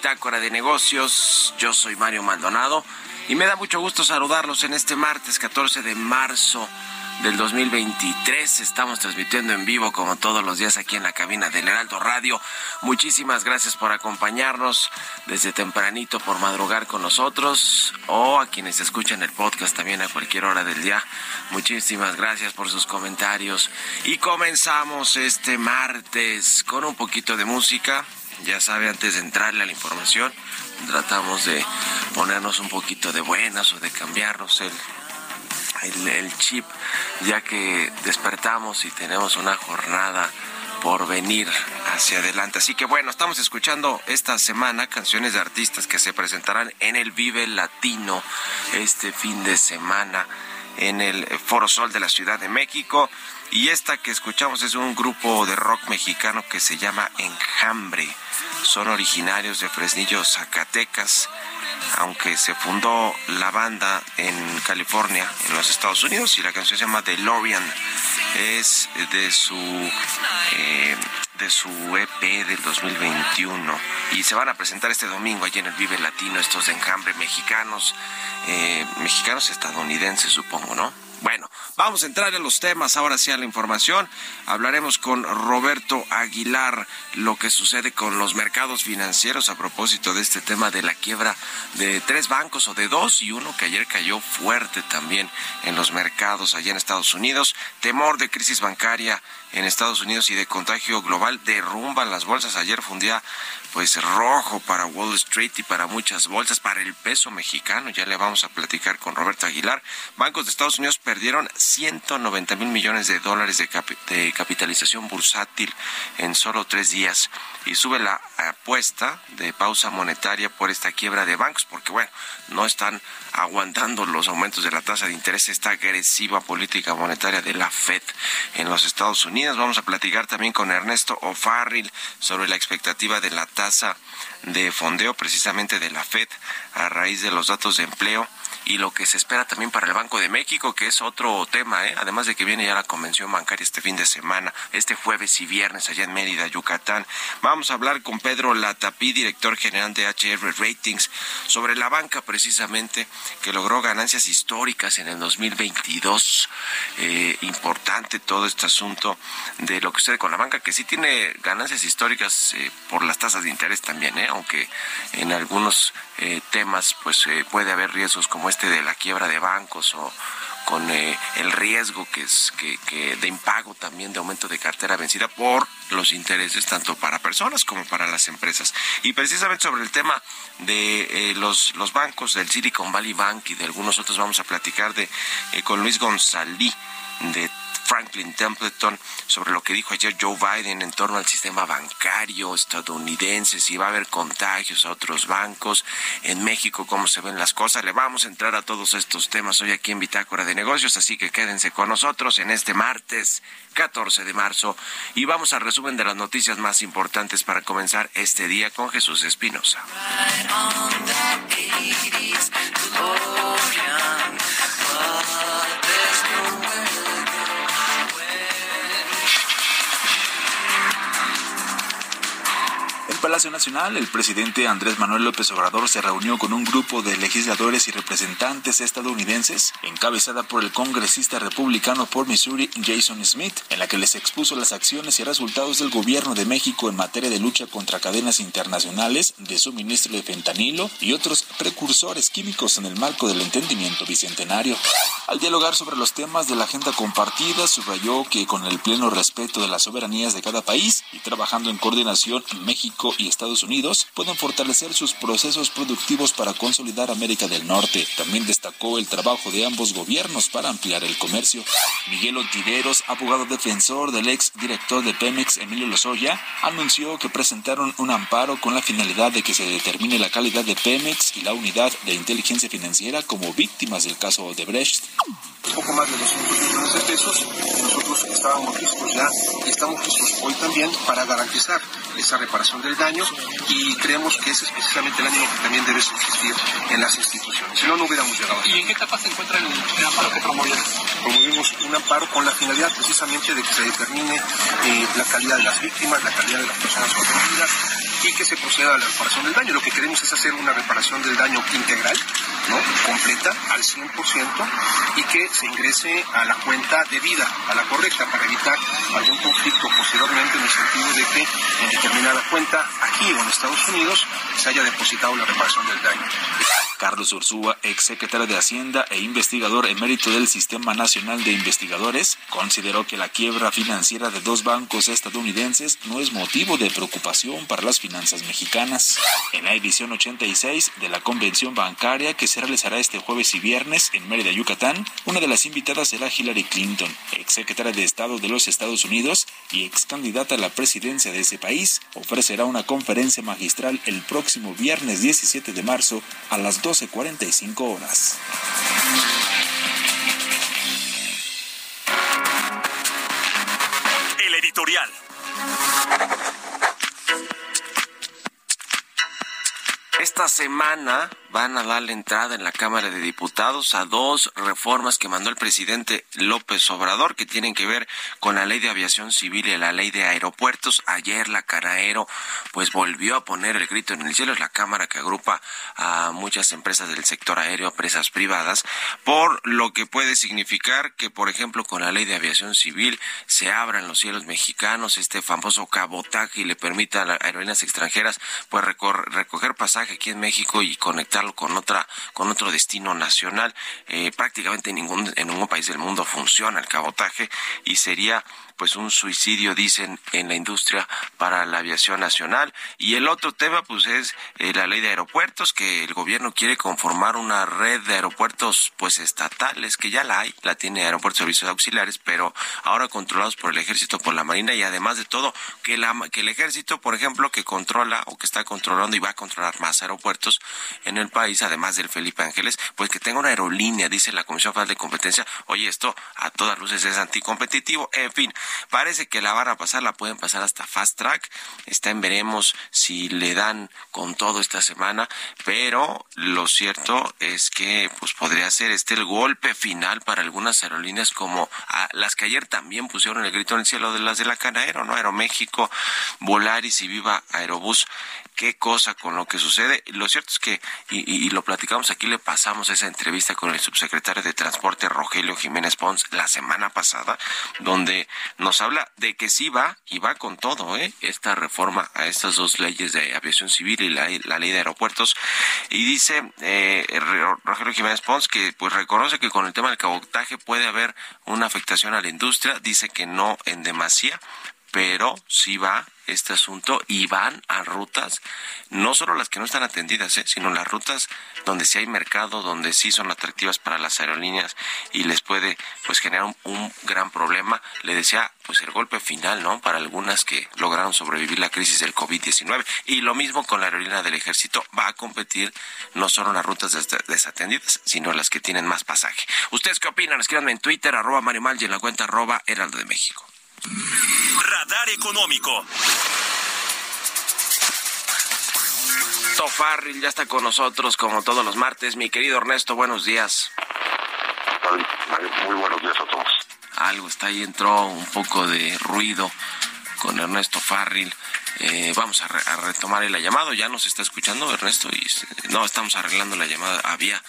Bitácora de Negocios. Yo soy Mario Maldonado y me da mucho gusto saludarlos en este martes 14 de marzo del 2023. Estamos transmitiendo en vivo como todos los días aquí en la cabina del Heraldo Radio. Muchísimas gracias por acompañarnos desde tempranito, por madrugar con nosotros o a quienes escuchan el podcast también a cualquier hora del día. Muchísimas gracias por sus comentarios. Y comenzamos este martes con un poquito de música. Ya sabe, antes de entrarle a la información, tratamos de ponernos un poquito de buenas o de cambiarnos el, el, chip, ya que despertamos y tenemos una jornada por venir hacia adelante. Así que bueno, estamos escuchando esta semana canciones de artistas que se presentarán en el Vive Latino este fin de semana en el Foro Sol de la Ciudad de México. Y esta que escuchamos es un grupo de rock mexicano que se llama Enjambre. Son originarios de Fresnillo, Zacatecas, aunque se fundó la banda en California, en los Estados Unidos, y la canción se llama DeLorean. Es de su eh, de su EP del 2021 y se van a presentar este domingo allí en el Vive Latino estos de enjambre mexicanos, eh, mexicanos estadounidenses supongo, ¿no? Bueno, vamos a entrar en los temas, ahora sí a la información. Hablaremos con Roberto Aguilar lo que sucede con los mercados financieros a propósito de este tema de la quiebra de tres bancos o de dos y uno que ayer cayó fuerte también en los mercados allá en Estados Unidos. Temor de crisis bancaria en Estados Unidos y de contagio global derrumban las bolsas. Ayer fue un día pues rojo para Wall Street y para muchas bolsas, para el peso mexicano. Ya le vamos a platicar con Roberto Aguilar. Bancos de Estados Unidos perdieron 190 mil millones de dólares de, de capitalización bursátil en solo tres días y sube la apuesta de pausa monetaria por esta quiebra de bancos, porque bueno, no están aguantando los aumentos de la tasa de interés, esta agresiva política monetaria de la Fed en los Estados Unidos. Vamos a platicar también con Ernesto O'Farrill sobre la expectativa de la tasa de fondeo precisamente de la Fed a raíz de los datos de empleo y lo que se espera también para el Banco de México, que es otro tema, ¿eh? además de que viene ya la convención bancaria este fin de semana, este jueves y viernes allá en Mérida, Yucatán. Vamos a hablar con Pedro Latapí, director general de HR Ratings, sobre la banca precisamente, que logró ganancias históricas en el 2022. Eh, importante todo este asunto de lo que sucede con la banca, que sí tiene ganancias históricas eh, por las tasas de interés también, ¿eh? aunque en algunos eh, temas pues puede haber riesgos como este de la quiebra de bancos o con eh, el riesgo que es que, de impago también de aumento de cartera vencida por los intereses tanto para personas como para las empresas. Y precisamente sobre el tema de los los bancos del Silicon Valley Bank y de algunos otros vamos a platicar de con Luis González de Franklin Templeton sobre lo que dijo ayer Joe Biden en torno al sistema bancario estadounidense, si va a haber contagios a otros bancos, en México cómo se ven las cosas. Le vamos a entrar a todos estos temas hoy aquí en Bitácora de Negocios, así que quédense con nosotros en este martes 14 de marzo y vamos al resumen de las noticias más importantes para comenzar este día con Jesús Espinosa. Palacio Nacional, el presidente Andrés Manuel López Obrador se reunió con un grupo de legisladores y representantes estadounidenses, encabezada por el congresista republicano por Missouri Jason Smith, en la que les expuso las acciones y resultados del gobierno de México en materia de lucha contra cadenas internacionales de suministro de fentanilo y otros precursores químicos en el marco del entendimiento bicentenario. Al dialogar sobre los temas de la agenda compartida, subrayó que con el pleno respeto de las soberanías de cada país y trabajando en coordinación, México y Estados Unidos pueden fortalecer sus procesos productivos para consolidar América del Norte. También destacó el trabajo de ambos gobiernos para ampliar el comercio. Miguel Ontiveros, abogado defensor del ex director de Pemex, Emilio Lozoya, anunció que presentaron un amparo con la finalidad de que se determine la calidad de Pemex y la unidad de inteligencia financiera como víctimas del caso Odebrecht poco más de 200 millones de pesos. Nosotros estábamos listos ya y estamos listos hoy también para garantizar esa reparación del daño y creemos que ese es precisamente el ánimo que también debe subsistir en las instituciones. Si no, no hubiéramos llegado. ¿Y en qué etapa se encuentra el, amparo que promovieron? Promovimos un amparo con la finalidad precisamente de que se determine eh, la calidad de las víctimas, la calidad de las personas ofendidas y que se proceda a la reparación del daño. Lo que queremos es hacer una reparación del daño integral, ¿no? completa, al 100%, y que se ingrese a la cuenta debida, a la correcta, para evitar algún conflicto posteriormente en el sentido de que en determinada cuenta, aquí o en Estados Unidos, se haya depositado la reparación del daño. Carlos Ursúa, exsecretario de Hacienda e investigador emérito del Sistema Nacional de Investigadores, consideró que la quiebra financiera de dos bancos estadounidenses no es motivo de preocupación para las finanzas mexicanas. En la edición 86 de la convención bancaria que se realizará este jueves y viernes en Mérida, Yucatán, una de las invitadas será Hillary Clinton, exsecretaria de Estado de los Estados Unidos y ex candidata a la presidencia de ese país. Ofrecerá una conferencia magistral el próximo viernes 17 de marzo a las 2 12.45 horas. El editorial. Esta semana van a darle entrada en la Cámara de Diputados a dos reformas que mandó el presidente López Obrador que tienen que ver con la ley de aviación civil y la ley de aeropuertos. Ayer la Caraero pues volvió a poner el grito en el cielo. Es la Cámara que agrupa a muchas empresas del sector aéreo, empresas privadas, por lo que puede significar que, por ejemplo, con la ley de aviación civil se abran los cielos mexicanos, este famoso cabotaje y le permita a las aerolíneas extranjeras pues recoger pasaje aquí en México y conectar con otra con otro destino nacional. Eh, prácticamente en ningún en ningún país del mundo funciona el cabotaje y sería pues un suicidio, dicen, en la industria para la aviación nacional. Y el otro tema, pues es eh, la ley de aeropuertos, que el gobierno quiere conformar una red de aeropuertos, pues estatales, que ya la hay, la tiene Aeropuertos Servicios Auxiliares, pero ahora controlados por el ejército, por la marina, y además de todo, que, la, que el ejército, por ejemplo, que controla o que está controlando y va a controlar más aeropuertos en el país, además del Felipe Ángeles, pues que tenga una aerolínea, dice la Comisión Federal de Competencia. Oye, esto a todas luces es anticompetitivo. En fin, Parece que la van a pasar, la pueden pasar hasta fast track. Está en veremos si le dan con todo esta semana, pero lo cierto es que pues podría ser este el golpe final para algunas aerolíneas como las que ayer también pusieron el grito en el cielo de las de la Canaero, ¿no? Aeroméxico, Volaris y Viva Aerobús qué cosa con lo que sucede. Lo cierto es que, y, lo platicamos aquí, le pasamos esa entrevista con el subsecretario de Transporte, Rogelio Jiménez Pons, la semana pasada, donde nos habla de que sí va y va con todo, ¿eh? Esta reforma a estas dos leyes de aviación civil y la, ley de aeropuertos. Y dice eh, Rogelio Jiménez Pons que pues reconoce que con el tema del cabotaje puede haber una afectación a la industria, dice que no en demasía, pero sí va este asunto y van a rutas, no solo las que no están atendidas, ¿eh? sino las rutas donde sí hay mercado, donde sí son atractivas para las aerolíneas y les puede pues generar un, gran problema. Le decía, pues el golpe final, ¿no? Para algunas que lograron sobrevivir la crisis del COVID-19. Y lo mismo con la aerolínea del ejército, va a competir no solo las rutas desatendidas, sino las que tienen más pasaje. ¿Ustedes qué opinan? Escríbanme en Twitter, arroba Mario Mal y en la cuenta arroba Heraldo de México. Radar Económico. Farril ya está con nosotros como todos los martes. Mi querido Ernesto, buenos días. Muy buenos días a todos. Algo está ahí, entró un poco de ruido con Ernesto Farril. Eh, vamos a, retomar el llamado. ¿Ya nos está escuchando Ernesto? Y, no, estamos arreglando la llamada. Había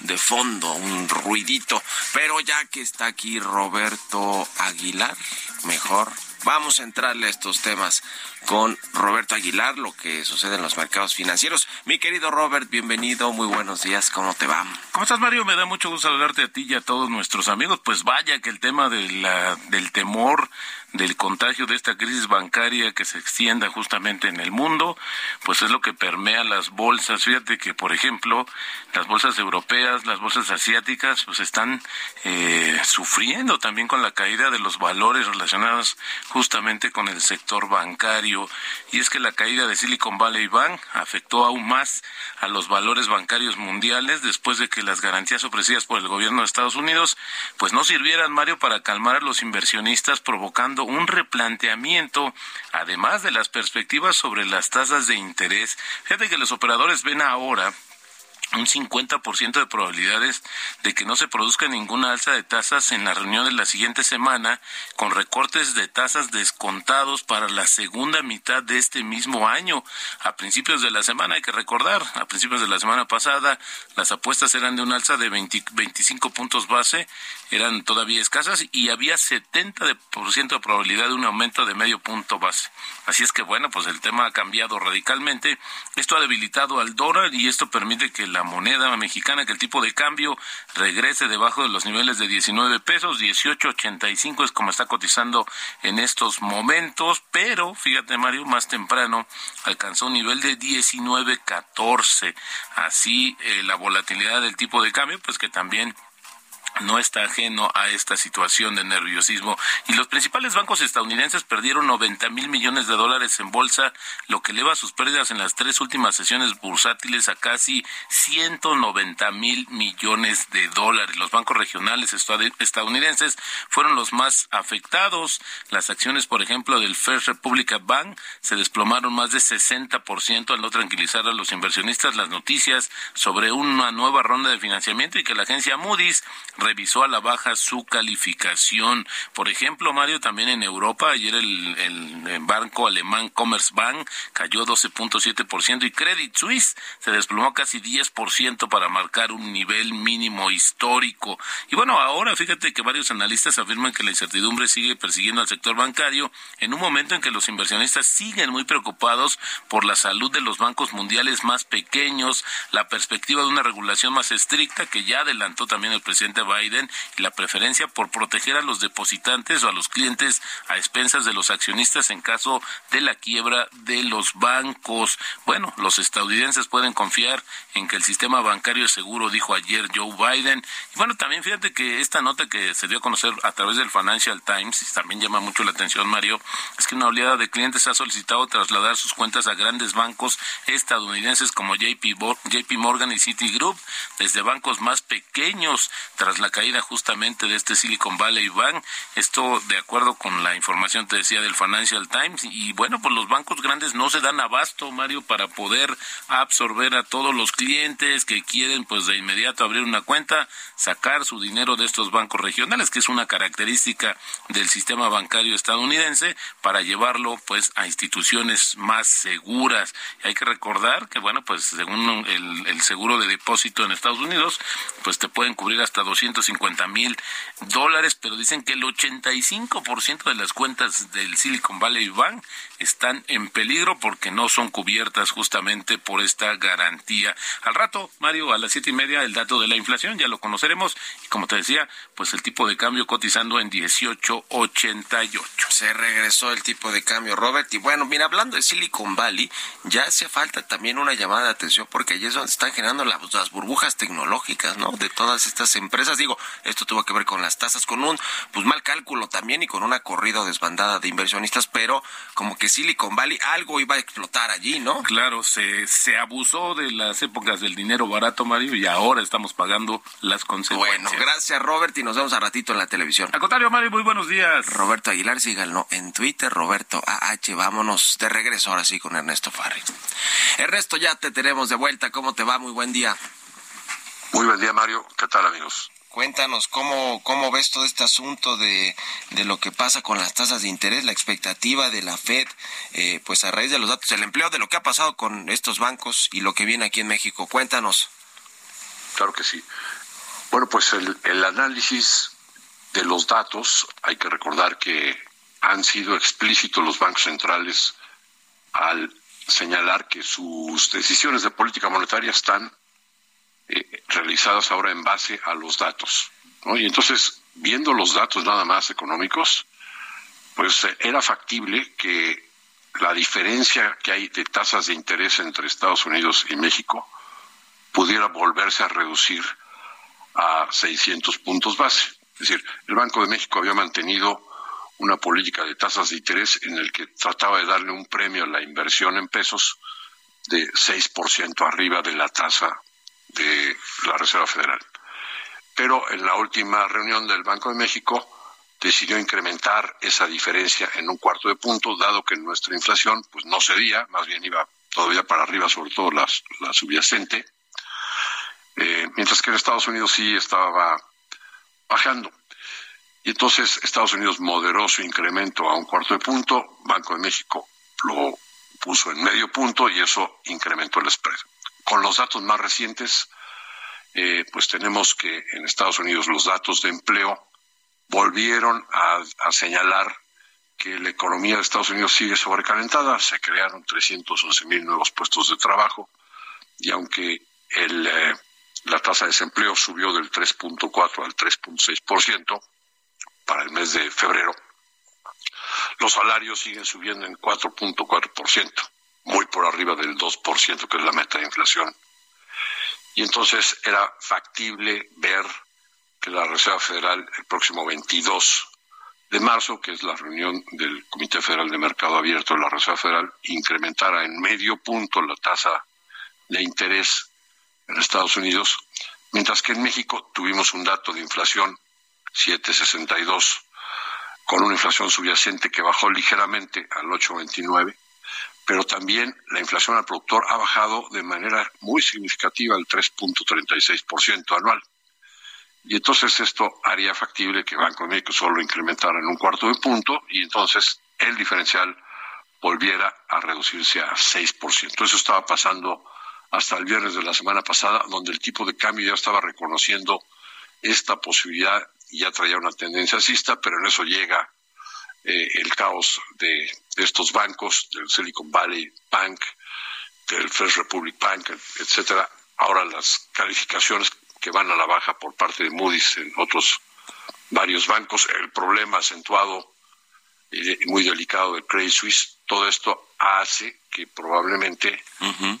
de fondo un ruidito. Pero ya que está aquí Roberto Aguilar, mejor vamos a entrarle a estos temas con Roberto Aguilar, lo que sucede en los mercados financieros. Mi querido Robert, bienvenido, muy buenos días, ¿cómo te va? ¿Cómo estás, Mario? Me da mucho gusto saludarte a ti y a todos nuestros amigos. Pues vaya que el tema del temor del contagio de esta crisis bancaria que se extienda justamente en el mundo, pues es lo que permea las bolsas. Fíjate que, por ejemplo, las bolsas europeas, las bolsas asiáticas, pues están eh, sufriendo también con la caída de los valores relacionados justamente con el sector bancario. Y es que la caída de Silicon Valley Bank afectó aún más a los valores bancarios mundiales después de que las garantías ofrecidas por el gobierno de Estados Unidos, pues no sirvieran, Mario, para calmar a los inversionistas, provocando un replanteamiento, además de las perspectivas sobre las tasas de interés. Fíjate que los operadores ven ahora un 50% de probabilidades de que no se produzca ninguna alza de tasas en la reunión de la siguiente semana, con recortes de tasas descontados para la segunda mitad de este mismo año. A principios de la semana, hay que recordar, a principios de la semana pasada, las apuestas eran de un alza de 25 puntos base, eran todavía escasas y había 70% de probabilidad de un aumento de medio punto base. Así es que bueno, pues el tema ha cambiado radicalmente. Esto ha debilitado al dólar y esto permite que la moneda mexicana, que el tipo de cambio regrese debajo de los niveles de 19 pesos, 18.85 es como está cotizando en estos momentos, pero fíjate Mario, más temprano alcanzó un nivel de 19.14. Así eh, la volatilidad del tipo de cambio, pues que también no está ajeno a esta situación de nerviosismo. Y los principales bancos estadounidenses perdieron 90 mil millones de dólares en bolsa, lo que eleva sus pérdidas en las tres últimas sesiones bursátiles a casi 190 mil millones de dólares. Los bancos regionales estadounidenses fueron los más afectados. Las acciones, por ejemplo, del First Republic Bank se desplomaron más de 60% al no tranquilizar a los inversionistas las noticias sobre una nueva ronda de financiamiento y que la agencia Moody's revisó a la baja su calificación. Por ejemplo, Mario, también en Europa, ayer el, banco alemán Commerzbank cayó 12.7% y Credit Suisse se desplomó casi 10% para marcar un nivel mínimo histórico. Y bueno, ahora fíjate que varios analistas afirman que la incertidumbre sigue persiguiendo al sector bancario en un momento en que los inversionistas siguen muy preocupados por la salud de los bancos mundiales más pequeños, la perspectiva de una regulación más estricta que ya adelantó también el presidente Biden y la preferencia por proteger a los depositantes o a los clientes a expensas de los accionistas en caso de la quiebra de los bancos. Bueno, los estadounidenses pueden confiar en que el sistema bancario es seguro, dijo ayer Joe Biden. Y bueno, también fíjate que esta nota que se dio a conocer a través del Financial Times, y también llama mucho la atención, Mario, es que una oleada de clientes ha solicitado trasladar sus cuentas a grandes bancos estadounidenses como JP, Morgan y Citigroup, desde bancos más pequeños, tras la caída justamente de este Silicon Valley Bank. Esto de acuerdo con la información, te decía, del Financial Times. Y bueno, pues los bancos grandes no se dan abasto, Mario, para poder absorber a todos los clientes que quieren pues de inmediato abrir una cuenta, sacar su dinero de estos bancos regionales, que es una característica del sistema bancario estadounidense, para llevarlo pues a instituciones más seguras. Y hay que recordar que bueno, pues según el, el seguro de depósito en Estados Unidos, pues te pueden cubrir hasta 250 mil dólares, pero dicen que el 85% de las cuentas del Silicon Valley Bank están en peligro porque no son cubiertas justamente por esta garantía. Al rato, Mario, a las siete y media, el dato de la inflación, ya lo conoceremos. Y como te decía, pues el tipo de cambio cotizando en 18.88. Se regresó el tipo de cambio, Robert. Y bueno, mira, hablando de Silicon Valley, ya hace falta también una llamada de atención porque allí es donde están generando las, las burbujas tecnológicas, ¿no? De todas estas empresas. Digo, esto tuvo que ver con las tasas, con un pues mal cálculo también y con una corrida desbandada de inversionistas, pero como que Silicon Valley algo iba a explotar allí, ¿no? Claro, se, se abusó de las épocas del dinero barato, Mario, y ahora estamos pagando las consecuencias. Bueno, gracias Robert y nos vemos a ratito en la televisión. Al contrario, Mario, muy buenos días. Roberto Aguilar, síganlo en Twitter, Roberto AH, vámonos de regreso ahora sí con Ernesto Farri. Ernesto, ya te tenemos de vuelta, ¿cómo te va? Muy buen día. Muy buen día, Mario. ¿Qué tal, amigos? Cuéntanos cómo, cómo ves todo este asunto de, de lo que pasa con las tasas de interés, la expectativa de la Fed, eh, pues a raíz de los datos del empleo, de lo que ha pasado con estos bancos y lo que viene aquí en México. Cuéntanos. Claro que sí. Bueno, pues el, el análisis de los datos, hay que recordar que han sido explícitos los bancos centrales al señalar que sus decisiones de política monetaria están eh, realizadas ahora en base a los datos. Y entonces, viendo los datos nada más económicos, pues eh, era factible que la diferencia que hay de tasas de interés entre Estados Unidos y México pudiera volverse a reducir a 600 puntos base. Es decir, el Banco de México había mantenido una política de tasas de interés en el que trataba de darle un premio a la inversión en pesos de 6% arriba de la tasa de la Reserva Federal. Pero en la última reunión del Banco de México decidió incrementar esa diferencia en un cuarto de punto, dado que nuestra inflación pues no cedía, más bien iba todavía para arriba, sobre todo la, subyacente, eh, mientras que en Estados Unidos sí estaba bajando. Y entonces Estados Unidos moderó su incremento a un cuarto de punto, Banco de México lo puso en medio punto y eso incrementó el spread. Con los datos más recientes, eh, pues tenemos que en Estados Unidos los datos de empleo volvieron a, señalar que la economía de Estados Unidos sigue sobrecalentada. Se crearon 311 mil nuevos puestos de trabajo y aunque el, eh, la tasa de desempleo subió del 3.4 al 3.6% para el mes de febrero, los salarios siguen subiendo en 4.4% muy por arriba del 2%, que es la meta de inflación. Y entonces era factible ver que la Reserva Federal el próximo 22 de marzo, que es la reunión del Comité Federal de Mercado Abierto de la Reserva Federal, incrementara en medio punto la tasa de interés en Estados Unidos, mientras que en México tuvimos un dato de inflación 762 con una inflación subyacente que bajó ligeramente al 829 pero también la inflación al productor ha bajado de manera muy significativa al 3.36% anual. Y entonces esto haría factible que Banco de México solo incrementara en un cuarto de punto y entonces el diferencial volviera a reducirse a 6%. Eso estaba pasando hasta el viernes de la semana pasada, donde el tipo de cambio ya estaba reconociendo esta posibilidad y ya traía una tendencia alcista, pero en eso llega eh, el caos de, estos bancos, del Silicon Valley Bank, del First Republic Bank, etcétera. Ahora las calificaciones que van a la baja por parte de Moody's en otros varios bancos, el problema acentuado y muy delicado del Credit Suisse, todo esto hace que probablemente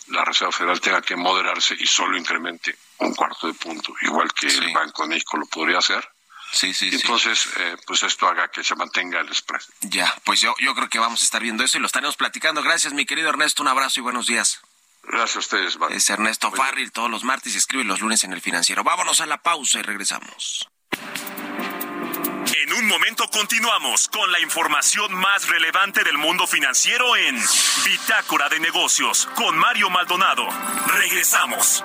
la Reserva Federal tenga que moderarse y solo incremente un cuarto de punto, igual que el Banco de México lo podría hacer. Sí, sí, y entonces, eh, pues esto haga que se mantenga el spread. Ya, pues yo, yo creo que vamos a estar viendo eso y lo estaremos platicando. Gracias, mi querido Ernesto. Un abrazo y buenos días. Gracias a ustedes, Es Ernesto Farril todos los martes y escribe los lunes en el financiero. Vámonos a la pausa y regresamos. En un momento continuamos con la información más relevante del mundo financiero en Bitácora de Negocios con Mario Maldonado. Regresamos.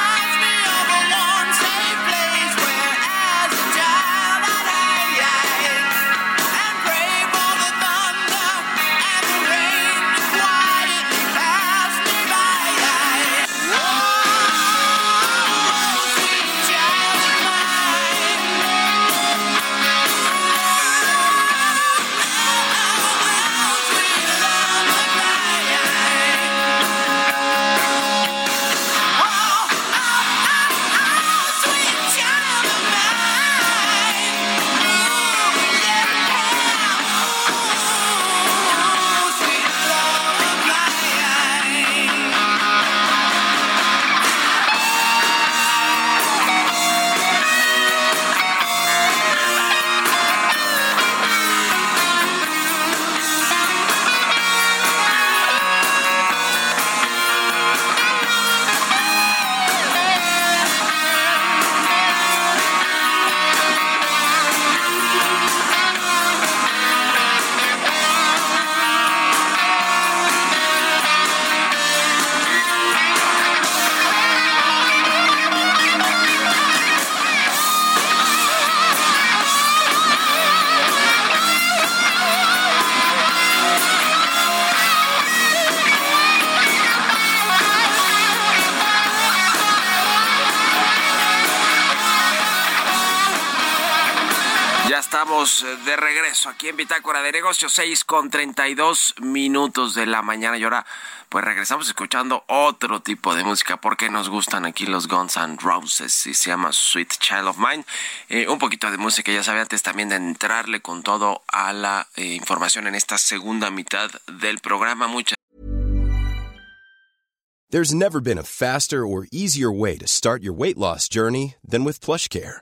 Regreso aquí en Bitácora de Negocios, 6 con 32 minutos de la mañana. Y ahora, pues regresamos escuchando otro tipo de música, porque nos gustan aquí los Guns and Roses y se llama Sweet Child of Mine. Eh, un poquito de música, ya sabe, antes también de entrarle con todo a la eh, información en esta segunda mitad del programa. Muchas There's never been a faster or easier way to start your weight loss journey than with PlushCare.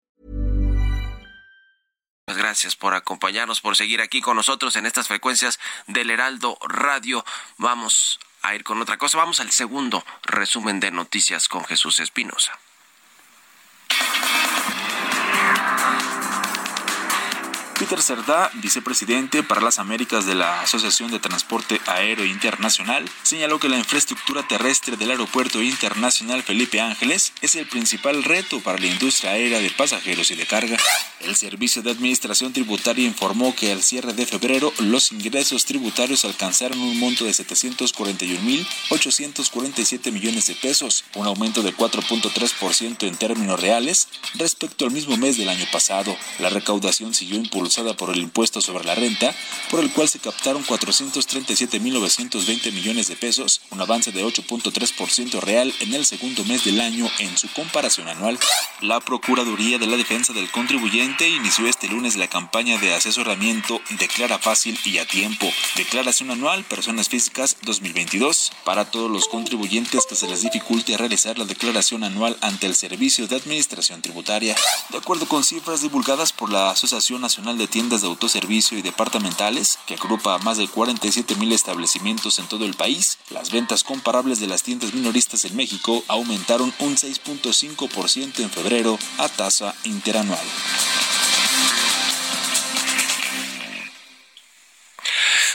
Gracias por acompañarnos, por seguir aquí con nosotros en estas frecuencias del Heraldo Radio. Vamos a ir con otra cosa. Vamos al segundo resumen de noticias con Jesús Espinosa. Peter Cerdá, vicepresidente para las Américas de la Asociación de Transporte Aéreo Internacional, señaló que la infraestructura terrestre del Aeropuerto Internacional Felipe Ángeles es el principal reto para la industria aérea de pasajeros y de carga. El Servicio de Administración Tributaria informó que al cierre de febrero los ingresos tributarios alcanzaron un monto de 741.847 millones de pesos, un aumento de 4.3% en términos reales respecto al mismo mes del año pasado. La recaudación siguió impulsada por el impuesto sobre la renta, por el cual se captaron 437.920 millones de pesos, un avance de 8.3% real en el segundo mes del año en su comparación anual. La Procuraduría de la Defensa del Contribuyente inició este lunes la campaña de asesoramiento Declara Fácil y a Tiempo, Declaración Anual Personas Físicas 2022, para todos los contribuyentes que se les dificulte realizar la declaración anual ante el Servicio de Administración Tributaria. De acuerdo con cifras divulgadas por la Asociación Nacional de Tiendas de Autoservicio y Departamentales, que agrupa a más de 47 mil establecimientos en todo el país, las ventas comparables de las tiendas minoristas en México aumentaron un 6.5% en febrero a tasa interanual.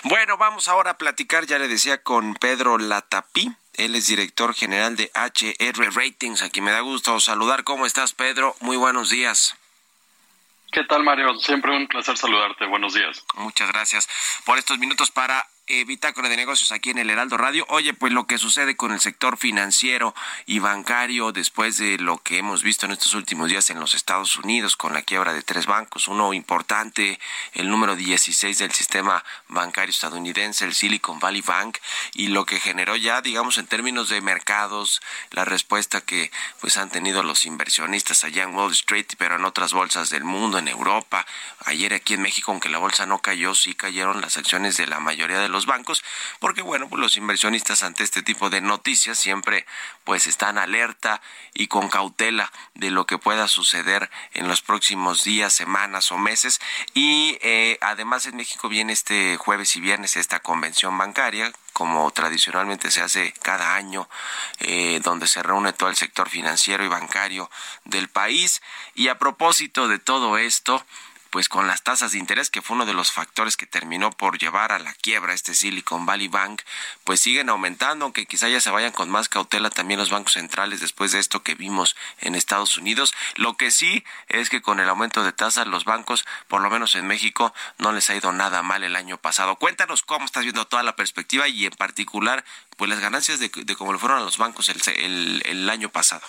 Bueno, vamos ahora a platicar, ya le decía, con Pedro Latapí. Él es director general de HR Ratings. Aquí me da gusto saludar. ¿Cómo estás, Pedro? Muy buenos días. ¿Qué tal, Mario? Siempre un placer saludarte. Buenos días. Muchas gracias por estos minutos para eh, Bitácora de Negocios aquí en el Heraldo Radio. Oye, pues lo que sucede con el sector financiero y bancario después de lo que hemos visto en estos últimos días en los Estados Unidos con la quiebra de tres bancos, uno importante, el número 16 del sistema bancario estadounidense, el Silicon Valley Bank, y lo que generó ya, digamos, en términos de mercados, la respuesta que pues han tenido los inversionistas allá en Wall Street, pero en otras bolsas del mundo, en Europa. Ayer aquí en México, aunque la bolsa no cayó, sí cayeron las acciones de la mayoría de los los bancos, porque bueno, pues los inversionistas ante este tipo de noticias siempre pues están alerta y con cautela de lo que pueda suceder en los próximos días, semanas o meses. Y eh, además en México viene este jueves y viernes esta convención bancaria como tradicionalmente se hace cada año, eh, donde se reúne todo el sector financiero y bancario del país. Y a propósito de todo esto, pues con las tasas de interés, que fue uno de los factores que terminó por llevar a la quiebra este Silicon Valley Bank, pues siguen aumentando, aunque quizá ya se vayan con más cautela también los bancos centrales después de esto que vimos en Estados Unidos. Lo que sí es que con el aumento de tasas los bancos, por lo menos en México, no les ha ido nada mal el año pasado. Cuéntanos cómo estás viendo toda la perspectiva y en particular pues las ganancias de, cómo le fueron a los bancos el año pasado.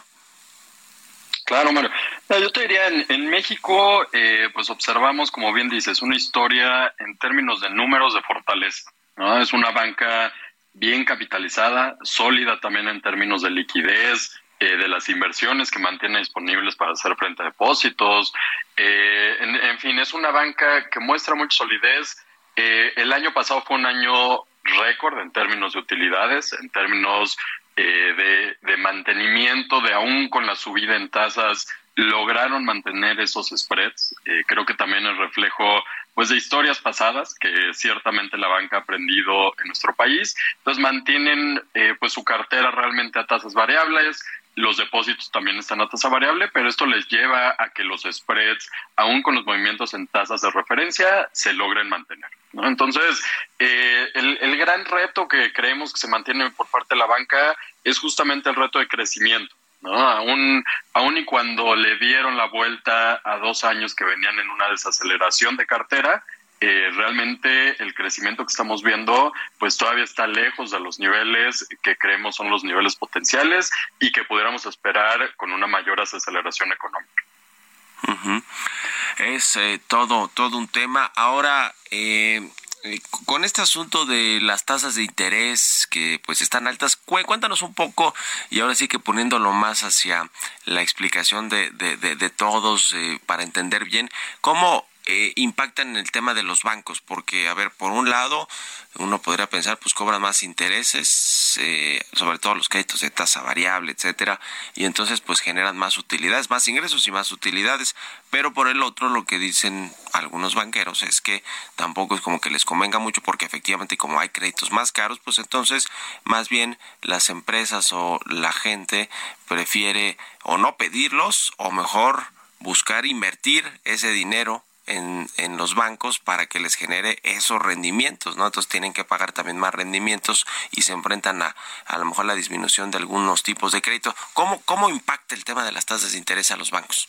Claro, Mario. Yo te diría, en, México, eh, pues observamos, como bien dices, una historia en términos de números de fortaleza. ¿no? Es una banca bien capitalizada, sólida también en términos de liquidez, eh, de las inversiones que mantiene disponibles para hacer frente a depósitos. Eh, en, fin, es una banca que muestra mucha solidez. el año pasado fue un año récord en términos de utilidades, en términos eh, de, mantenimiento, de aún con la subida en tasas, lograron mantener esos spreads. Eh, creo que también es reflejo pues de historias pasadas que ciertamente la banca ha aprendido en nuestro país. Entonces mantienen eh, pues su cartera realmente a tasas variables, los depósitos también están a tasa variable, pero esto les lleva a que los spreads, aún con los movimientos en tasas de referencia, se logren mantener. Entonces, eh, el, gran reto que creemos que se mantiene por parte de la banca es justamente el reto de crecimiento. ¿no? Aún, aún y cuando le dieron la vuelta a dos años que venían en una desaceleración de cartera, eh, realmente el crecimiento que estamos viendo pues todavía está lejos de los niveles que creemos son los niveles potenciales y que pudiéramos esperar con una mayor aceleración económica. Es eh, todo, todo un tema. Ahora, eh, con este asunto de las tasas de interés que pues están altas, cuéntanos un poco y ahora sí que poniéndolo más hacia la explicación de, de, de, todos para entender bien cómo eh, impactan en el tema de los bancos, porque, a ver, por un lado, uno podría pensar, pues cobran más intereses, eh, sobre todo los créditos de tasa variable, etcétera, y entonces, pues generan más utilidades, más ingresos y más utilidades, pero por el otro, lo que dicen algunos banqueros es que tampoco es como que les convenga mucho, porque efectivamente, como hay créditos más caros, pues entonces, más bien las empresas o la gente prefiere o no pedirlos, o mejor buscar invertir ese dinero en, los bancos para que les genere esos rendimientos, ¿no? Entonces tienen que pagar también más rendimientos y se enfrentan a a lo mejor la disminución de algunos tipos de crédito. ¿Cómo, cómo impacta el tema de las tasas de interés a los bancos?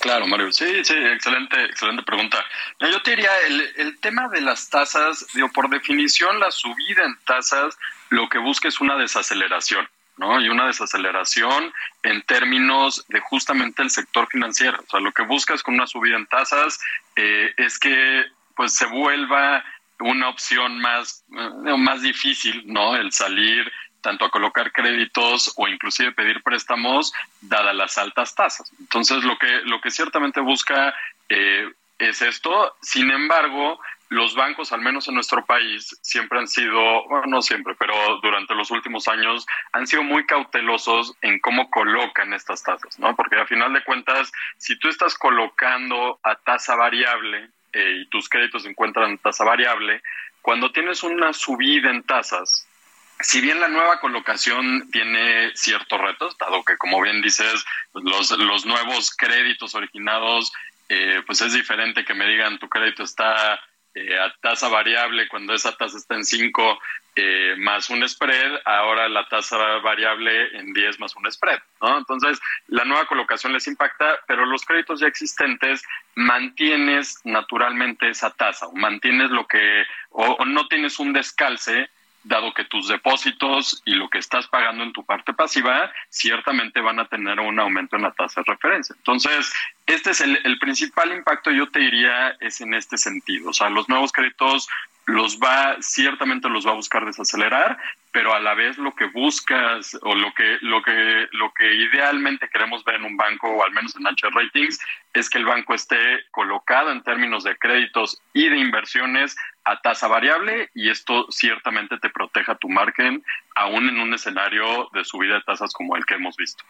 Claro, Mario. Sí, sí, excelente, excelente pregunta. Yo te diría, el, el tema de las tasas, digo, por definición, la subida en tasas lo que busca es una desaceleración. ¿No? Y una desaceleración en términos de justamente el sector financiero. O sea, lo que buscas con una subida en tasas eh, es que pues se vuelva una opción más, eh, más difícil, ¿no? El salir tanto a colocar créditos o inclusive pedir préstamos dadas las altas tasas. Entonces, lo que, lo que ciertamente busca eh, es esto. Sin embargo, los bancos, al menos en nuestro país, siempre han sido, bueno, no siempre, pero durante los últimos años han sido muy cautelosos en cómo colocan estas tasas, ¿no? Porque a final de cuentas, si tú estás colocando a tasa variable eh, y tus créditos se encuentran en tasa variable, cuando tienes una subida en tasas, si bien la nueva colocación tiene ciertos retos, dado que, como bien dices, los, los nuevos créditos originados, eh, pues es diferente que me digan tu crédito está eh, a tasa variable cuando esa tasa está en 5 eh, más un spread, ahora la tasa variable en 10 más un spread, ¿no? Entonces, la nueva colocación les impacta, pero los créditos ya existentes mantienes naturalmente esa tasa, o mantienes lo que, o no tienes un descalce dado que tus depósitos y lo que estás pagando en tu parte pasiva ciertamente van a tener un aumento en la tasa de referencia. Entonces, este es el, principal impacto, yo te diría, es en este sentido. O sea, los nuevos créditos los va, ciertamente los va a buscar desacelerar, pero a la vez lo que buscas o lo que, lo que, lo que idealmente queremos ver en un banco, o al menos en H Ratings, es que el banco esté colocado en términos de créditos y de inversiones a tasa variable y esto ciertamente te proteja tu margen aún en un escenario de subida de tasas como el que hemos visto.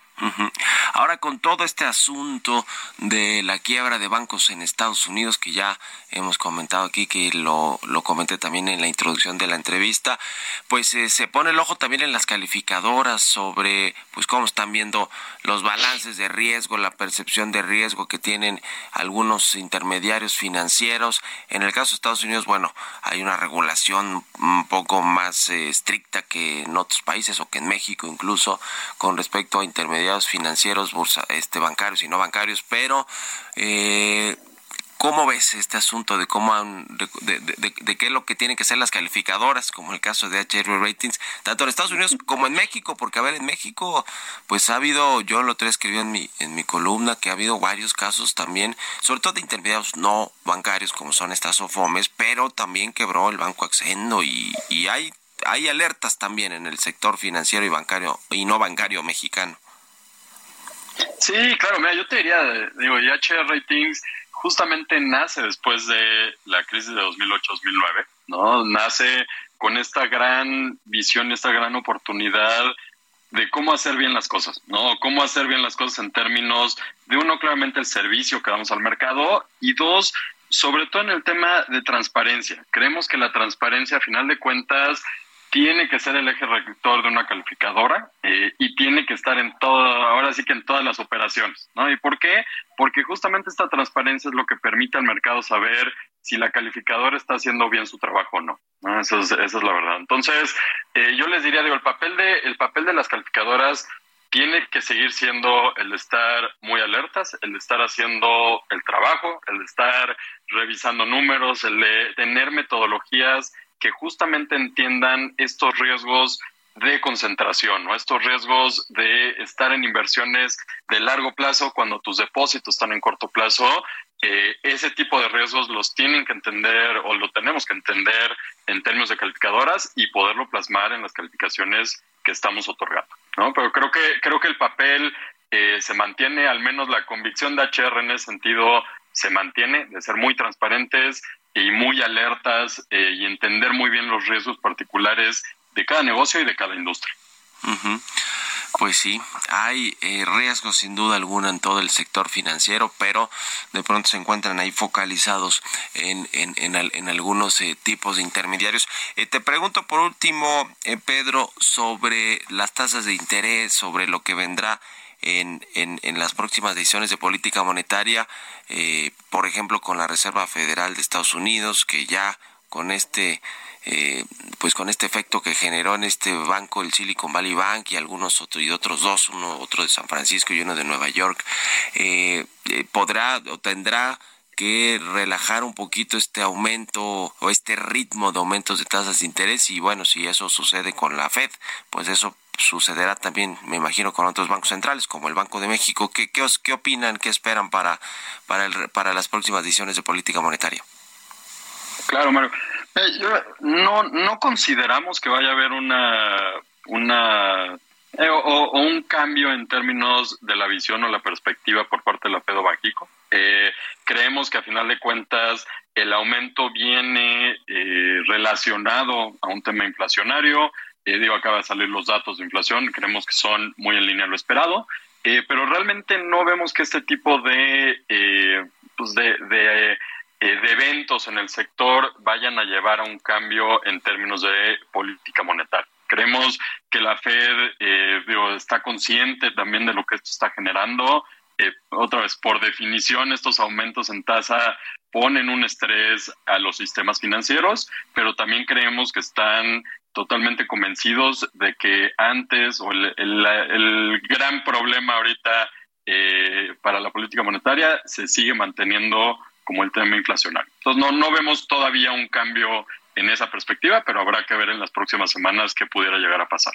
Ahora con todo este asunto de la quiebra de bancos en Estados Unidos que ya hemos comentado aquí que lo, lo comenté también en la introducción de la entrevista, pues eh, se pone el ojo también en las calificadoras sobre pues cómo están viendo los balances de riesgo, la percepción de riesgo que tienen algunos intermediarios financieros. En el caso de Estados Unidos, bueno, hay una regulación un poco más eh, estricta que en otros países o que en México incluso con respecto a intermediarios financieros, bursa, este, bancarios y no bancarios, pero eh, ¿Cómo ves este asunto de cómo de, qué es lo que tienen que ser las calificadoras, como el caso de HR Ratings, tanto en Estados Unidos como en México? Porque, a ver, en México, pues ha habido, yo lo tres escribí en mi, en mi columna, que ha habido varios casos también, sobre todo de intermediarios no bancarios, como son estas OFOMES, pero también quebró el Banco Accendo y, y hay, hay alertas también en el sector financiero y bancario y no bancario mexicano. Sí, claro, mira, yo te diría, digo, HR Ratings justamente nace después de la crisis de 2008-2009, ¿no? Nace con esta gran visión, esta gran oportunidad de cómo hacer bien las cosas, ¿no? Cómo hacer bien las cosas en términos de uno, claramente el servicio que damos al mercado y dos, sobre todo en el tema de transparencia. Creemos que la transparencia, a final de cuentas, tiene que ser el eje rector de una calificadora eh, y tiene que estar en todo, ahora sí que en todas las operaciones, ¿no? ¿Y por qué? Porque justamente esta transparencia es lo que permite al mercado saber si la calificadora está haciendo bien su trabajo o no. Eso es, esa es la verdad. Entonces, eh, yo les diría, digo, el papel de, el papel de las calificadoras tiene que seguir siendo el de estar muy alertas, el de estar haciendo el trabajo, el de estar revisando números, el de tener metodologías que justamente entiendan estos riesgos de concentración, ¿no? estos riesgos de estar en inversiones de largo plazo cuando tus depósitos están en corto plazo, ese tipo de riesgos los tienen que entender o lo tenemos que entender en términos de calificadoras y poderlo plasmar en las calificaciones que estamos otorgando. ¿no? Pero creo que, creo que el papel eh, se mantiene, al menos la convicción de HR en ese sentido se mantiene, de ser muy transparentes, y muy alertas eh, y entender muy bien los riesgos particulares de cada negocio y de cada industria. Pues sí, hay eh, riesgos sin duda alguna en todo el sector financiero, pero de pronto se encuentran ahí focalizados en, en, en, algunos eh, tipos de intermediarios. te pregunto por último, Pedro, sobre las tasas de interés, sobre lo que vendrá en, en, las próximas decisiones de política monetaria, eh, por ejemplo, con la Reserva Federal de Estados Unidos, que ya con este eh, pues con este efecto que generó en este banco el Silicon Valley Bank y algunos otros y otros dos uno otro de San Francisco y uno de Nueva York eh, podrá o tendrá que relajar un poquito este aumento o este ritmo de aumentos de tasas de interés y bueno, si eso sucede con la Fed, pues eso sucederá también, me imagino, con otros bancos centrales como el Banco de México. ¿Qué, qué, qué opinan, qué esperan para, para, el, para las próximas decisiones de política monetaria? Claro, Mario. Eh, no, no consideramos que vaya a haber una, una eh, o, un cambio en términos de la visión o la perspectiva por parte de la Fed Bajico. Eh, creemos que a final de cuentas el aumento viene eh, relacionado a un tema inflacionario. Eh, digo, acaba de salir los datos de inflación, creemos que son muy en línea a lo esperado, pero realmente no vemos que este tipo de, pues de, de, de eventos en el sector vayan a llevar a un cambio en términos de política monetaria. Creemos que la Fed está consciente también de lo que esto está generando otra vez, por definición, estos aumentos en tasa ponen un estrés a los sistemas financieros, pero también creemos que están totalmente convencidos de que antes o el, gran problema ahorita eh, para la política monetaria se sigue manteniendo como el tema inflacionario. Entonces no, no vemos todavía un cambio en esa perspectiva, pero habrá que ver en las próximas semanas qué pudiera llegar a pasar.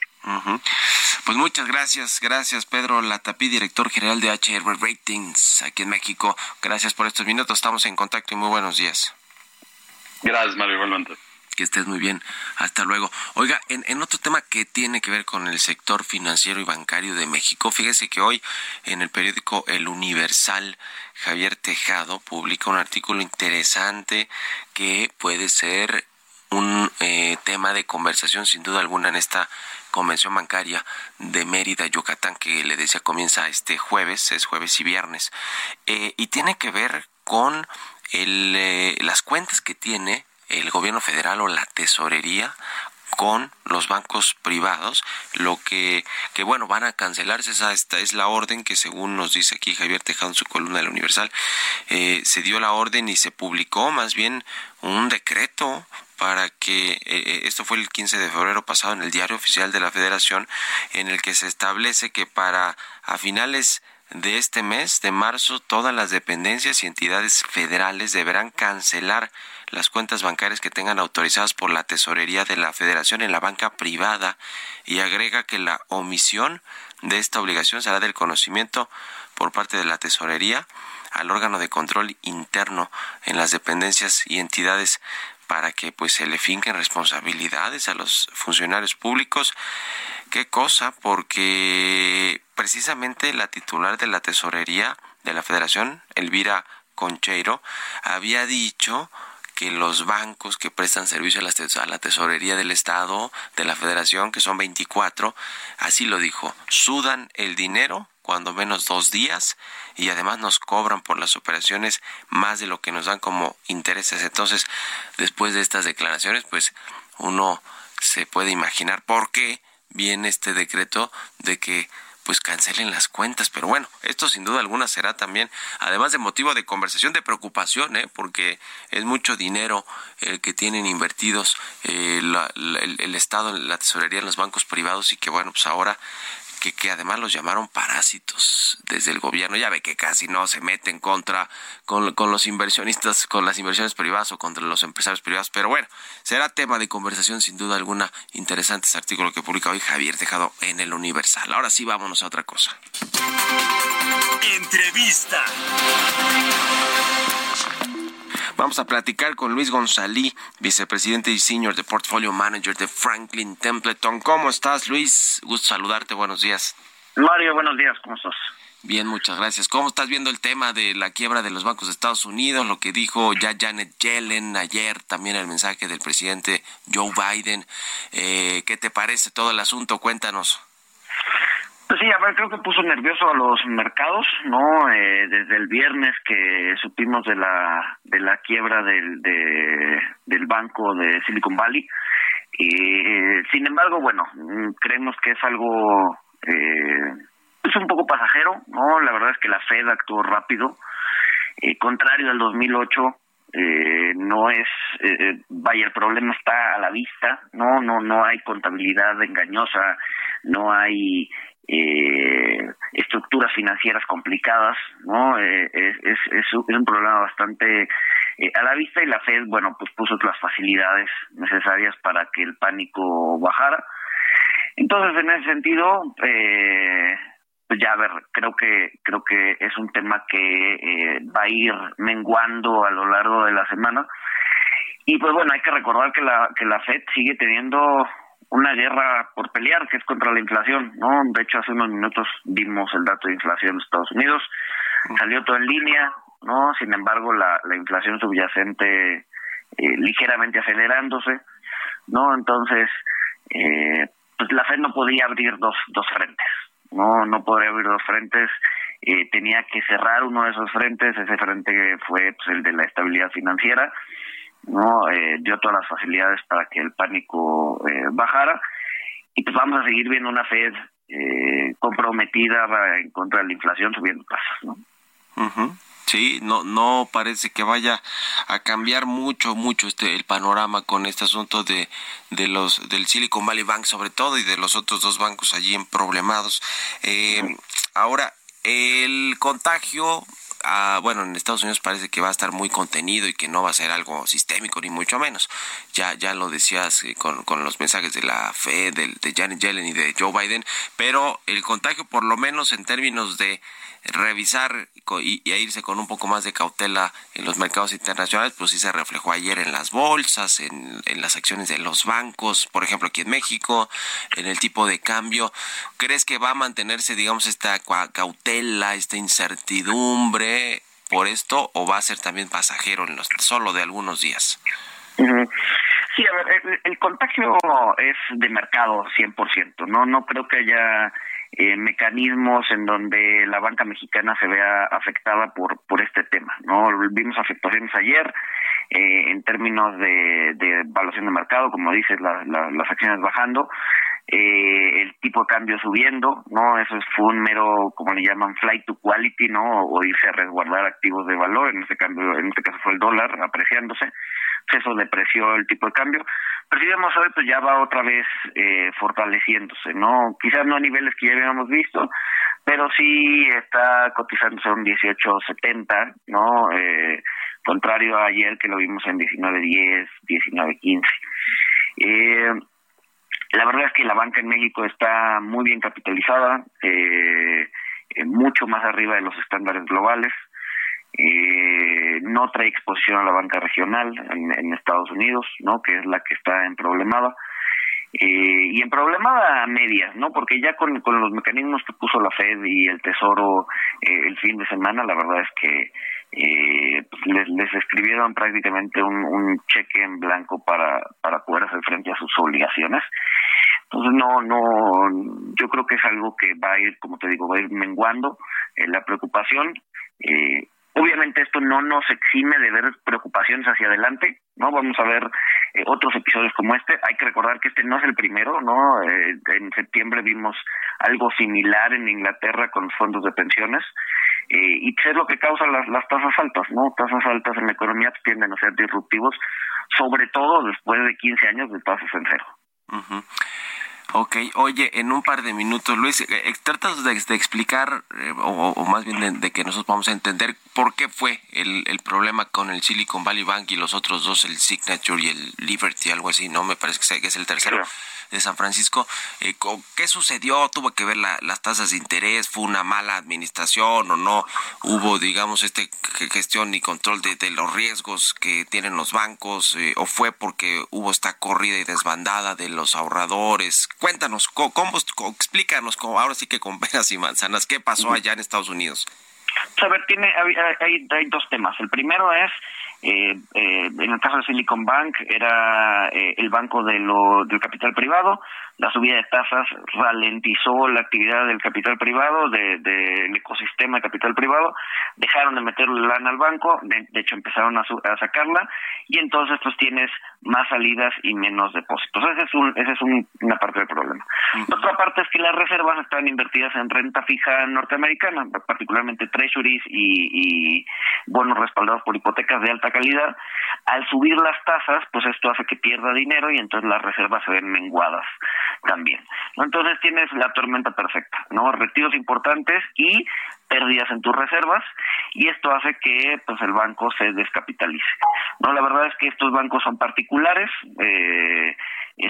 Pues muchas gracias, gracias Pedro Latapí, director general de HR Ratings aquí en México. Gracias por estos minutos, estamos en contacto y muy buenos días. Gracias, Mario, igualmente. Que estés muy bien. Hasta luego. Oiga, en, otro tema que tiene que ver con el sector financiero y bancario de México, fíjese que hoy en el periódico El Universal, Javier Tejado publica un artículo interesante que puede ser un eh, tema de conversación sin duda alguna en esta convención bancaria de Mérida, Yucatán, que le decía comienza este jueves, es jueves y viernes, eh, y tiene que ver con el, eh, las cuentas que tiene el gobierno federal o la tesorería con los bancos privados, lo que, que bueno, van a cancelarse, esa esta es la orden que según nos dice aquí Javier Tejado en su columna de la Universal, se dio la orden y se publicó más bien un decreto para que eh, eh, esto fue el 15 de febrero pasado en el diario oficial de la Federación en el que se establece que para a finales de este mes de marzo todas las dependencias y entidades federales deberán cancelar las cuentas bancarias que tengan autorizadas por la tesorería de la Federación en la banca privada y agrega que la omisión de esta obligación será del conocimiento por parte de la tesorería al órgano de control interno en las dependencias y entidades para que pues se le finquen responsabilidades a los funcionarios públicos. ¿Qué cosa? Porque precisamente la titular de la tesorería de la Federación, Elvira Concheiro, había dicho que los bancos que prestan servicio a la, tesorería del Estado, de la Federación, que son 24, así lo dijo, sudan el dinero cuando menos dos días y además nos cobran por las operaciones más de lo que nos dan como intereses. Entonces, después de estas declaraciones, pues uno se puede imaginar por qué viene este decreto de que pues cancelen las cuentas. Pero bueno, esto sin duda alguna será también, además de motivo de conversación, de preocupación, ¿eh? porque es mucho dinero el que tienen invertidos eh, el, el, Estado, la tesorería en los bancos privados y que bueno, pues ahora que, además los llamaron parásitos desde el gobierno. Ya ve que casi no se meten contra con, con los inversionistas, con las inversiones privadas o contra los empresarios privados. Pero bueno, será tema de conversación sin duda alguna. Interesante ese artículo que publica hoy Javier Tejado en el Universal. Ahora sí, vámonos a otra cosa. Entrevista. Vamos a platicar con Luis González, vicepresidente y senior de Portfolio Manager de Franklin Templeton. ¿Cómo estás, Luis? Gusto saludarte. Buenos días. Mario, buenos días. ¿Cómo estás? Bien, muchas gracias. ¿Cómo estás viendo el tema de la quiebra de los bancos de Estados Unidos? Lo que dijo ya Janet Yellen ayer, también el mensaje del presidente Joe Biden. Eh, ¿Qué te parece todo el asunto? Cuéntanos. Pues sí, a ver, creo que puso nervioso a los mercados, ¿no? Eh, desde el viernes que supimos de la de la quiebra del de, del banco de Silicon Valley. Y, sin embargo, bueno, mm, creemos que es algo eh, pues es un poco pasajero, ¿no? La verdad es que la Fed actuó rápido. Eh, contrario al 2008, eh, no es, eh, eh, vaya, el problema está a la vista, ¿no? No, no hay contabilidad engañosa, no hay eh, estructuras financieras complicadas, ¿no? Eh, es, un problema bastante eh, a la vista y la Fed, bueno, pues puso las facilidades necesarias para que el pánico bajara. Entonces, en ese sentido, eh, pues ya a ver, creo que creo que es un tema que eh, va a ir menguando a lo largo de la semana. Y pues bueno, hay que recordar que la que la Fed sigue teniendo una guerra por pelear, que es contra la inflación, ¿no? De hecho, hace unos minutos vimos el dato de inflación de Estados Unidos, salió todo en línea, ¿no? Sin embargo, la, la inflación subyacente eh, ligeramente acelerándose, ¿no? Entonces, eh, pues la Fed no podía abrir dos, dos frentes, ¿no? No podría abrir dos frentes, eh, tenía que cerrar uno de esos frentes, ese frente fue pues, el de la estabilidad financiera, no eh, dio todas las facilidades para que el pánico eh, bajara y pues vamos a seguir viendo una Fed eh, comprometida en contra de la inflación subiendo tasas, ¿no? Sí, no, no parece que vaya a cambiar mucho, mucho este el panorama con este asunto de, de los del Silicon Valley Bank sobre todo y de los otros dos bancos allí en problemados. Eh, ahora el contagio bueno, en Estados Unidos parece que va a estar muy contenido y que no va a ser algo sistémico, ni mucho menos. Ya, ya lo decías eh, con, con los mensajes de la Fed, de, de Janet Yellen y de Joe Biden, pero el contagio, por lo menos en términos de revisar y, irse con un poco más de cautela en los mercados internacionales, pues sí se reflejó ayer en las bolsas, en, las acciones de los bancos, por ejemplo aquí en México, en el tipo de cambio. ¿Crees que va a mantenerse, digamos, esta cautela, esta incertidumbre por esto o va a ser también pasajero en los, solo de algunos días? Sí, a ver, el, el, contagio es de mercado 100%, ¿no? No creo que haya eh, mecanismos en donde la banca mexicana se vea afectada por por este tema no vimos afectaciones ayer eh, en términos de, de evaluación de mercado como dices la, la, las acciones bajando eh, el tipo de cambio subiendo no eso fue un mero como le llaman flight to quality no o irse a resguardar activos de valor en este cambio en este caso fue el dólar apreciándose. Eso depreció el tipo de cambio. Pero si vemos hoy pues ya va otra vez eh, fortaleciéndose no quizás no a niveles que ya habíamos visto pero sí está cotizándose un 18.70 no eh, contrario a ayer que lo vimos en 19.10 19.15 eh, la verdad es que la banca en México está muy bien capitalizada eh, mucho más arriba de los estándares globales eh, no trae exposición a la banca regional en, en, Estados Unidos, ¿no? Que es la que está en problemada. Eh, y en problemada a medias, ¿no? Porque ya con, con los mecanismos que puso la Fed y el Tesoro eh, el fin de semana, la verdad es que pues les, les escribieron prácticamente un, un cheque en blanco para, para poder hacer frente a sus obligaciones. Entonces no, no, yo creo que es algo que va a ir, como te digo, va a ir menguando eh, la preocupación. Eh, Obviamente esto no nos exime de ver preocupaciones hacia adelante, ¿no? Vamos a ver eh, otros episodios como este. Hay que recordar que este no es el primero, ¿no? Eh, en septiembre vimos algo similar en Inglaterra con fondos de pensiones. Eh, y qué es lo que causa las, tasas altas, ¿no? Tasas altas en la economía tienden a ser disruptivos, sobre todo después de 15 años de tasas en cero. Ok, oye, en un par de minutos, Luis, eh, tratas de, de explicar, eh, o, o, más bien de, de, que nosotros vamos a entender por qué fue el, el, problema con el Silicon Valley Bank y los otros dos, el Signature y el Liberty, algo así, ¿no? Me parece que es el tercero. Claro de San Francisco. Eh, ¿Qué sucedió? ¿Tuvo que ver la, las tasas de interés? ¿Fue una mala administración o no? ¿Hubo, digamos, este gestión y control de, de los riesgos que tienen los bancos? Eh, ¿O fue porque hubo esta corrida y desbandada de los ahorradores? Cuéntanos, ¿cómo, cómo, explícanos, cómo, ahora sí que con peras y manzanas, ¿qué pasó allá en Estados Unidos? A ver, tiene, hay, hay, dos temas. El primero es eh, eh, en el caso de Silicon Bank era eh, el banco de lo, del capital privado, la subida de tasas ralentizó la actividad del capital privado, del de, ecosistema de capital privado, dejaron de meterle lana al banco, de, hecho empezaron a, a, sacarla, y entonces pues tienes más salidas y menos depósitos. Ese es, un, ese es una parte del problema. La otra parte es que las reservas están invertidas en renta fija norteamericana, particularmente treasuries y, y bonos respaldados por hipotecas de alta calidad. Al subir las tasas, pues esto hace que pierda dinero y entonces las reservas se ven menguadas también. Entonces tienes la tormenta perfecta, ¿no? Retiros importantes y pérdidas en tus reservas y esto hace que pues el banco se descapitalice. No, la verdad es que estos bancos son particulares, eh,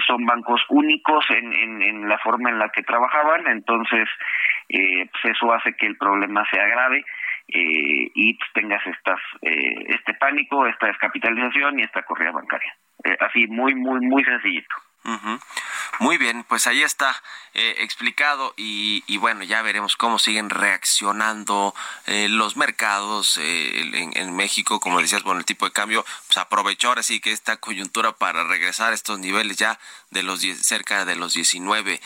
son bancos únicos en, en, la forma en la que trabajaban, entonces eh, pues eso hace que el problema sea grave eh, y pues, tengas estas eh, este pánico, esta descapitalización y esta corrida bancaria. Eh, así muy muy muy sencillito. Muy bien, pues ahí está eh, explicado y, y, bueno, ya veremos cómo siguen reaccionando eh, los mercados eh, en, en, México, como decías, bueno, el tipo de cambio, pues aprovechó ahora sí que esta coyuntura para regresar a estos niveles ya de los cerca de los 19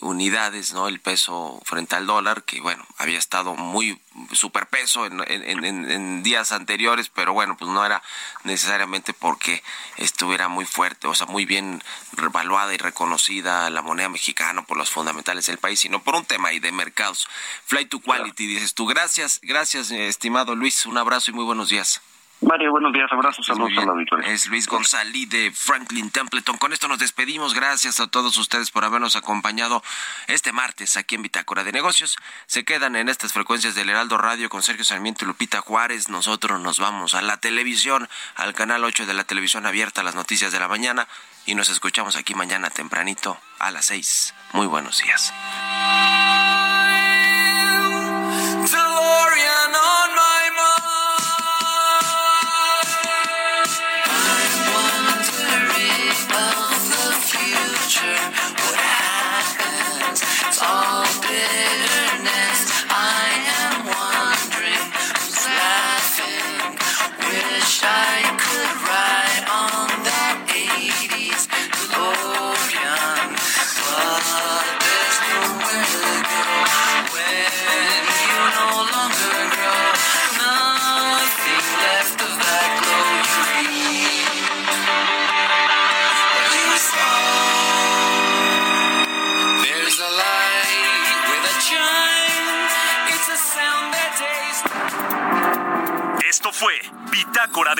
unidades, ¿no? El peso frente al dólar, que bueno, había estado muy superpeso en, en, en, en días anteriores, pero bueno, pues no era necesariamente porque estuviera muy fuerte, o sea, muy bien revaluada y reconocida la moneda mexicana por los fundamentales del país, sino por un tema ahí de mercados. Flight to quality, dices tú. Gracias, gracias, estimado Luis. Un abrazo y muy buenos días. Mario, buenos días, abrazos, saludos a la auditoría. Es Luis González de Franklin Templeton. Con esto nos despedimos. Gracias a todos ustedes por habernos acompañado este martes aquí en Bitácora de Negocios. Se quedan en estas frecuencias del Heraldo Radio con Sergio Sarmiento y Lupita Juárez. Nosotros nos vamos a la televisión, al canal 8 de la televisión abierta, las noticias de la mañana. Y nos escuchamos aquí mañana tempranito a las 6. Muy buenos días.